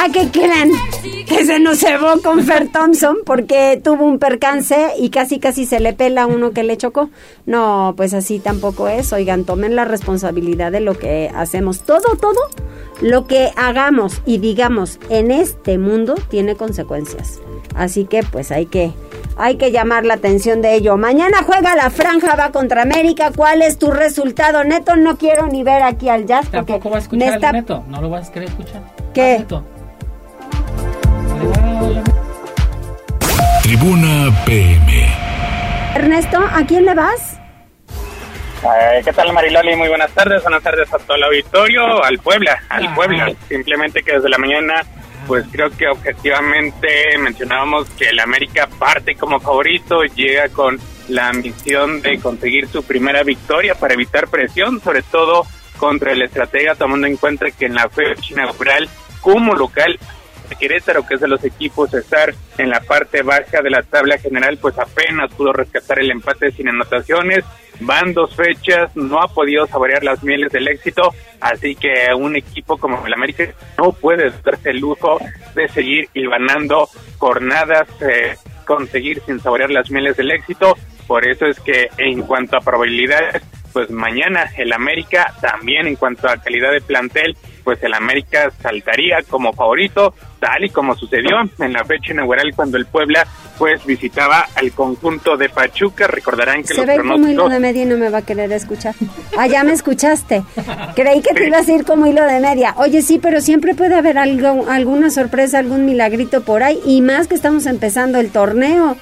A: Ah, ¿qué creen? Que se nos cebó con Fer Thompson porque tuvo un percance y casi casi se le pela a uno que le chocó. No, pues así tampoco es. Oigan, tomen la responsabilidad de lo que hacemos. Todo, todo lo que hagamos y digamos en este mundo tiene consecuencias. Así que pues hay que hay que llamar la atención de ello. Mañana juega la franja, va contra América. ¿Cuál es tu resultado? Neto, no quiero ni ver aquí al jazz.
B: Tampoco vas a escuchar al Neto. No lo vas a querer escuchar.
A: ¿Qué?
B: Neto.
C: Tribuna PM.
A: Ernesto, ¿a quién le vas?
O: Eh, ¿Qué tal Mariloli? Muy buenas tardes, buenas tardes a todo el auditorio, al Puebla, al. Puebla. Simplemente que desde la mañana, pues creo que objetivamente mencionábamos que el América parte como favorito, llega con la misión de conseguir su primera victoria para evitar presión, sobre todo contra el estratega, tomando en cuenta que en la fecha inaugural como local Querétaro, que es de los equipos estar en la parte baja de la tabla general, pues apenas pudo rescatar el empate sin anotaciones. Van dos fechas, no ha podido saborear las mieles del éxito, así que un equipo como el América no puede darse el lujo de seguir hilvanando jornadas, eh, conseguir sin saborear las mieles del éxito. Por eso es que en cuanto a probabilidades, pues mañana el América también en cuanto a calidad de plantel, pues el América saltaría como favorito, tal y como sucedió en la fecha inaugural cuando el Puebla pues visitaba al conjunto de Pachuca. Recordarán que
A: Se
O: los
A: ve como hilo
O: pronósticos
A: de media y no me va a querer escuchar. Ah, ya me escuchaste. Creí que te ibas a ir como hilo de media. Oye, sí, pero siempre puede haber algo, alguna sorpresa, algún milagrito por ahí. Y más que estamos empezando el torneo.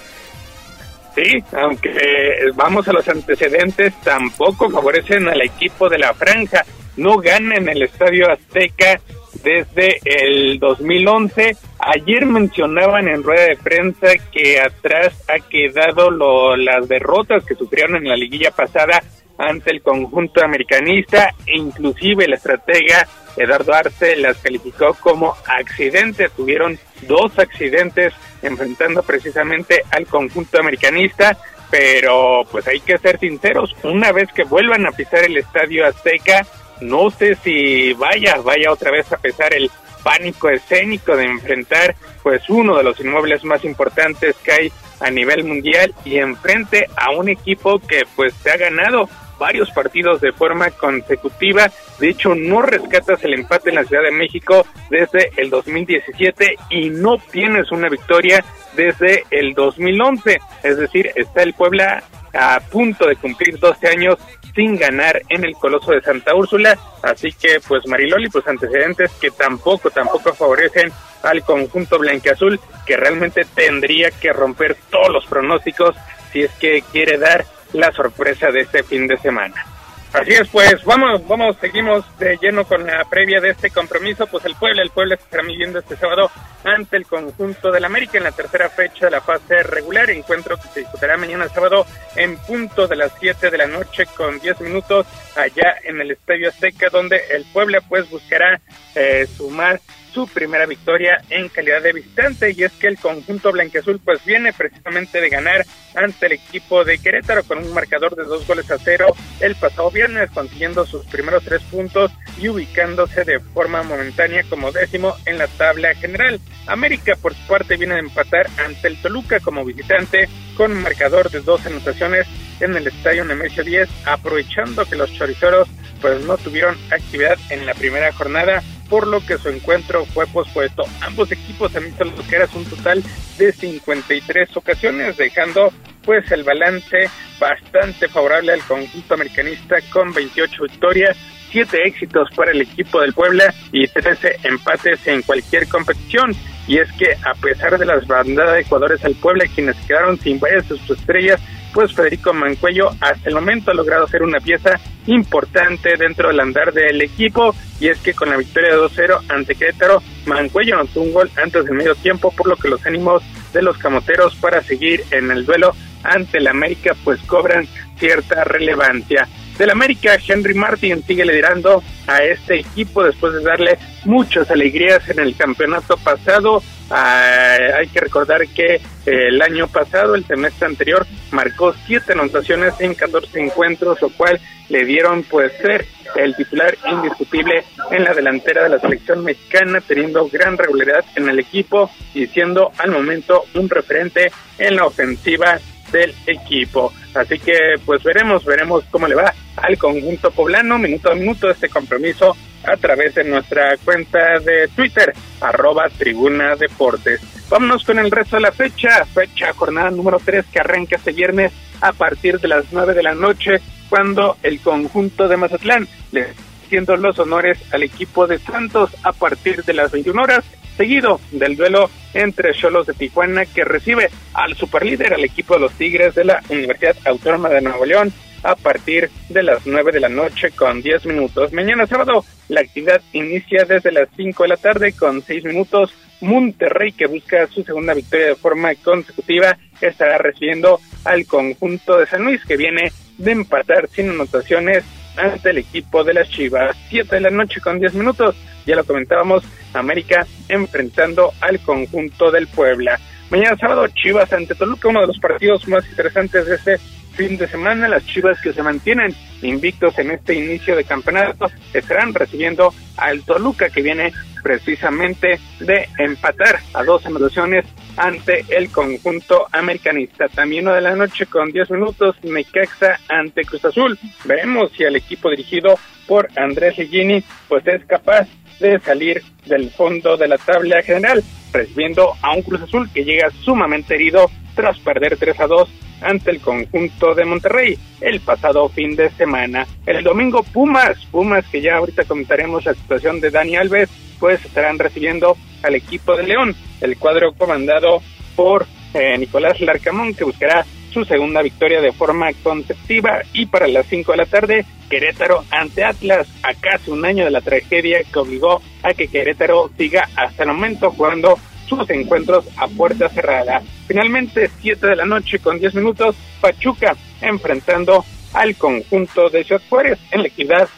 O: Sí, aunque vamos a los antecedentes, tampoco favorecen al equipo de la franja. No gana en el Estadio Azteca desde el 2011. Ayer mencionaban en rueda de prensa que atrás ha quedado lo, las derrotas que sufrieron en la liguilla pasada ante el conjunto americanista e inclusive el estratega Eduardo Arce las calificó como accidente. Tuvieron dos accidentes enfrentando precisamente al conjunto americanista, pero pues hay que ser sinceros, una vez que vuelvan a pisar el estadio Azteca, no sé si vaya, vaya otra vez a pesar el pánico escénico de enfrentar pues uno de los inmuebles más importantes que hay a nivel mundial y enfrente a un equipo que pues se ha ganado varios partidos de forma consecutiva. De hecho, no rescatas el empate en la Ciudad de México desde el 2017 y no tienes una victoria desde el 2011. Es decir, está el Puebla a punto de cumplir 12 años sin ganar en el Coloso de Santa Úrsula. Así que, pues Mariloli, pues antecedentes que tampoco, tampoco favorecen al conjunto blanqueazul, que realmente tendría que romper todos los pronósticos si es que quiere dar la sorpresa de este fin de semana. Así es, pues vamos, vamos, seguimos de lleno con la previa de este compromiso, pues el Puebla, el Puebla estará midiendo este sábado ante el conjunto del América en la tercera fecha de la fase regular, encuentro que se disputará mañana sábado en punto de las 7 de la noche con 10 minutos allá en el Estadio Azteca, donde el Puebla pues buscará eh, sumar su primera victoria en calidad de visitante y es que el conjunto blanqueazul pues viene precisamente de ganar ante el equipo de Querétaro con un marcador de dos goles a cero el pasado viernes consiguiendo sus primeros tres puntos y ubicándose de forma momentánea como décimo en la tabla general. América por su parte viene de empatar ante el Toluca como visitante con un marcador de dos anotaciones en el estadio Nemesio 10 aprovechando que los choriceros pues no tuvieron actividad en la primera jornada por lo que su encuentro fue pospuesto. Ambos equipos visto lo que era un total de 53 ocasiones, dejando pues el balance bastante favorable al conjunto americanista con 28 victorias, 7 éxitos para el equipo del Puebla y 13 empates en cualquier competición. Y es que a pesar de las bandadas de jugadores al Puebla, quienes quedaron sin varias de sus estrellas, pues Federico Mancuello hasta el momento ha logrado ser una pieza importante dentro del andar del equipo y es que con la victoria de 2-0 ante Querétaro, Mancuello anotó un gol antes del medio tiempo por lo que los ánimos de los camoteros para seguir en el duelo ante el América pues cobran cierta relevancia. Del América, Henry Martin sigue liderando a este equipo después de darle muchas alegrías en el campeonato pasado. Ah, hay que recordar que eh, el año pasado, el semestre anterior, marcó siete anotaciones en 14 encuentros, lo cual le dieron pues ser el titular indiscutible en la delantera de la selección mexicana, teniendo gran regularidad en el equipo y siendo al momento un referente en la ofensiva del equipo. Así que pues veremos, veremos cómo le va al conjunto poblano, minuto a minuto este compromiso a través de nuestra cuenta de Twitter, arroba Tribuna Deportes. Vámonos con el resto de la fecha, fecha jornada número 3 que arranca este viernes a partir de las 9 de la noche, cuando el conjunto de Mazatlán le haciendo los honores al equipo de Santos a partir de las 21 horas seguido del duelo entre Cholos de Tijuana que recibe al superlíder, al equipo de los Tigres de la Universidad Autónoma de Nuevo León a partir de las 9 de la noche con 10 minutos. Mañana sábado la actividad inicia desde las 5 de la tarde con 6 minutos. Monterrey que busca su segunda victoria de forma consecutiva estará recibiendo al conjunto de San Luis que viene de empatar sin anotaciones ante el equipo de las Chivas. 7 de la noche con 10 minutos ya lo comentábamos, América enfrentando al conjunto del Puebla. Mañana sábado, Chivas ante Toluca, uno de los partidos más interesantes de este fin de semana. Las Chivas que se mantienen invictos en este inicio de campeonato estarán recibiendo al Toluca que viene precisamente de empatar a dos anotaciones ante el conjunto americanista. También una de la noche con 10 minutos, Necaxa ante Cruz Azul. Veremos si el equipo dirigido por Andrés Ligini pues es capaz de salir del fondo de la tabla general, recibiendo a un Cruz Azul que llega sumamente herido tras perder 3 a 2 ante el conjunto de Monterrey el pasado fin de semana. El domingo Pumas, Pumas que ya ahorita comentaremos la situación de Dani Alves, pues estarán recibiendo al equipo de León, el cuadro comandado por eh, Nicolás Larcamón que buscará su segunda victoria de forma conceptiva y para las 5 de la tarde Querétaro ante Atlas a casi un año de la tragedia que obligó a que Querétaro siga hasta el momento jugando sus encuentros a puerta cerrada. Finalmente, 7 de la noche con 10 minutos, Pachuca enfrentando al conjunto de Ciudad Juárez en la equidad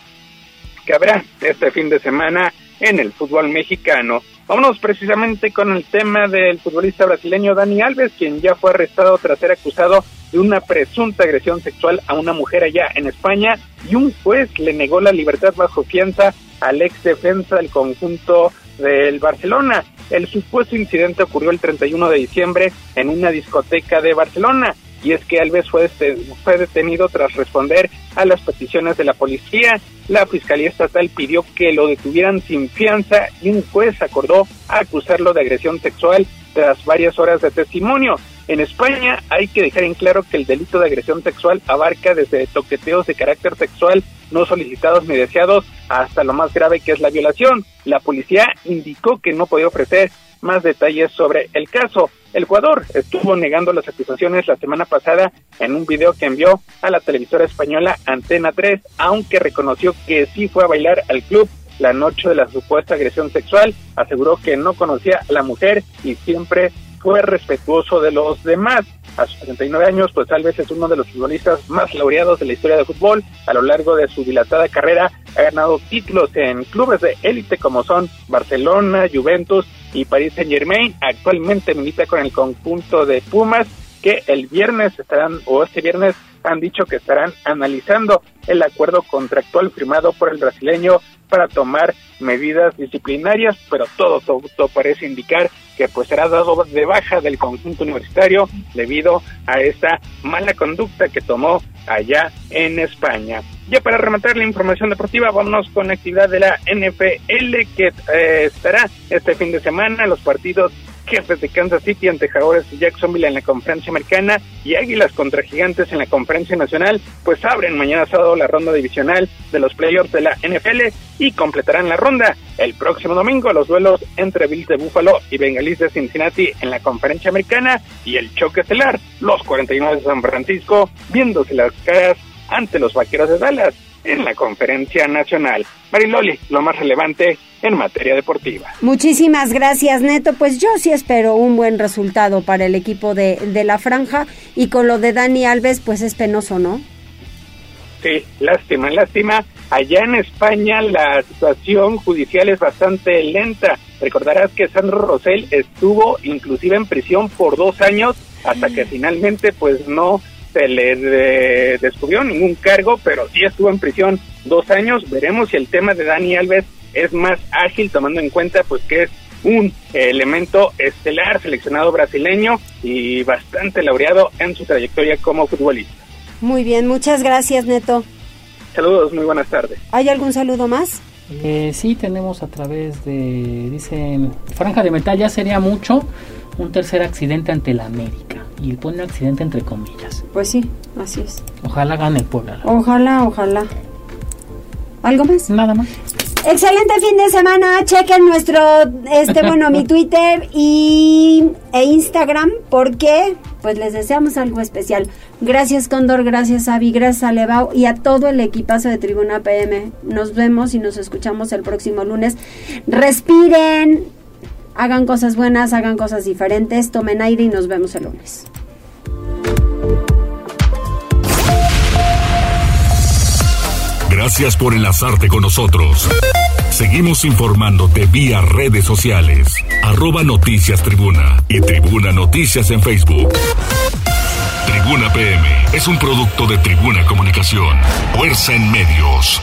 O: que habrá este fin de semana en el fútbol mexicano. Vámonos precisamente con el tema del futbolista brasileño Dani Alves, quien ya fue arrestado tras ser acusado de una presunta agresión sexual a una mujer allá en España y un juez le negó la libertad bajo fianza al ex defensa del conjunto del Barcelona. El supuesto incidente ocurrió el 31 de diciembre en una discoteca de Barcelona y es que Alves fue, fue detenido tras responder a las peticiones de la policía. La Fiscalía Estatal pidió que lo detuvieran sin fianza y un juez acordó acusarlo de agresión sexual tras varias horas de testimonio. En España hay que dejar en claro que el delito de agresión sexual abarca desde toqueteos de carácter sexual no solicitados ni deseados hasta lo más grave que es la violación. La policía indicó que no podía ofrecer más detalles sobre el caso. El jugador estuvo negando las acusaciones la semana pasada en un video que envió a la televisora española Antena 3, aunque reconoció que sí fue a bailar al club la noche de la supuesta agresión sexual, aseguró que no conocía a la mujer y siempre fue respetuoso de los demás. A sus 39 años, pues tal vez es uno de los futbolistas más laureados de la historia del fútbol. A lo largo de su dilatada carrera ha ganado títulos en clubes de élite como son Barcelona, Juventus y Paris Saint Germain. Actualmente milita con el conjunto de Pumas que el viernes estarán o este viernes han dicho que estarán analizando el acuerdo contractual firmado por el brasileño para tomar medidas disciplinarias, pero todo, todo, parece indicar que pues será dado de baja del conjunto universitario debido a esta mala conducta que tomó allá en España. Ya para rematar la información deportiva, vámonos con la actividad de la NFL que eh, estará este fin de semana, los partidos Jefes de Kansas City ante Jaguares de Jacksonville en la conferencia americana y Águilas contra Gigantes en la conferencia nacional, pues abren mañana sábado la ronda divisional de los playoffs de la NFL y completarán la ronda. El próximo domingo los duelos entre Bills de Buffalo y Bengalis de Cincinnati en la conferencia americana y el choque estelar, los 49 de San Francisco viéndose las caras ante los Vaqueros de Dallas en la conferencia nacional. Mariloli, lo más relevante en materia deportiva.
A: Muchísimas gracias, Neto. Pues yo sí espero un buen resultado para el equipo de, de la franja y con lo de Dani Alves, pues es penoso, ¿no?
O: Sí, lástima, lástima. Allá en España la situación judicial es bastante lenta. Recordarás que Sandro Rosell estuvo inclusive en prisión por dos años hasta que finalmente pues no se le descubrió ningún cargo, pero sí estuvo en prisión dos años. Veremos si el tema de Dani Alves es más ágil, tomando en cuenta pues que es un elemento estelar seleccionado brasileño y bastante laureado en su trayectoria como futbolista.
A: Muy bien, muchas gracias, Neto.
O: Saludos, muy buenas tardes.
A: ¿Hay algún saludo más?
B: Eh, sí, tenemos a través de, dicen, Franja de Metal, ya sería mucho un tercer accidente ante la América. Y pone accidente entre comillas.
A: Pues sí, así es.
B: Ojalá gane el Puebla.
A: Ojalá, ojalá. ¿Algo más?
B: Nada más.
A: Excelente fin de semana. Chequen nuestro, este, bueno, mi Twitter y e Instagram, porque pues les deseamos algo especial. Gracias Condor, gracias Avi, gracias a Levao y a todo el equipazo de Tribuna PM. Nos vemos y nos escuchamos el próximo lunes. Respiren, hagan cosas buenas, hagan cosas diferentes, tomen aire y nos vemos el lunes.
C: Gracias por enlazarte con nosotros. Seguimos informándote vía redes sociales. Arroba Noticias Tribuna y Tribuna Noticias en Facebook. Tribuna PM es un producto de Tribuna Comunicación. Fuerza en medios.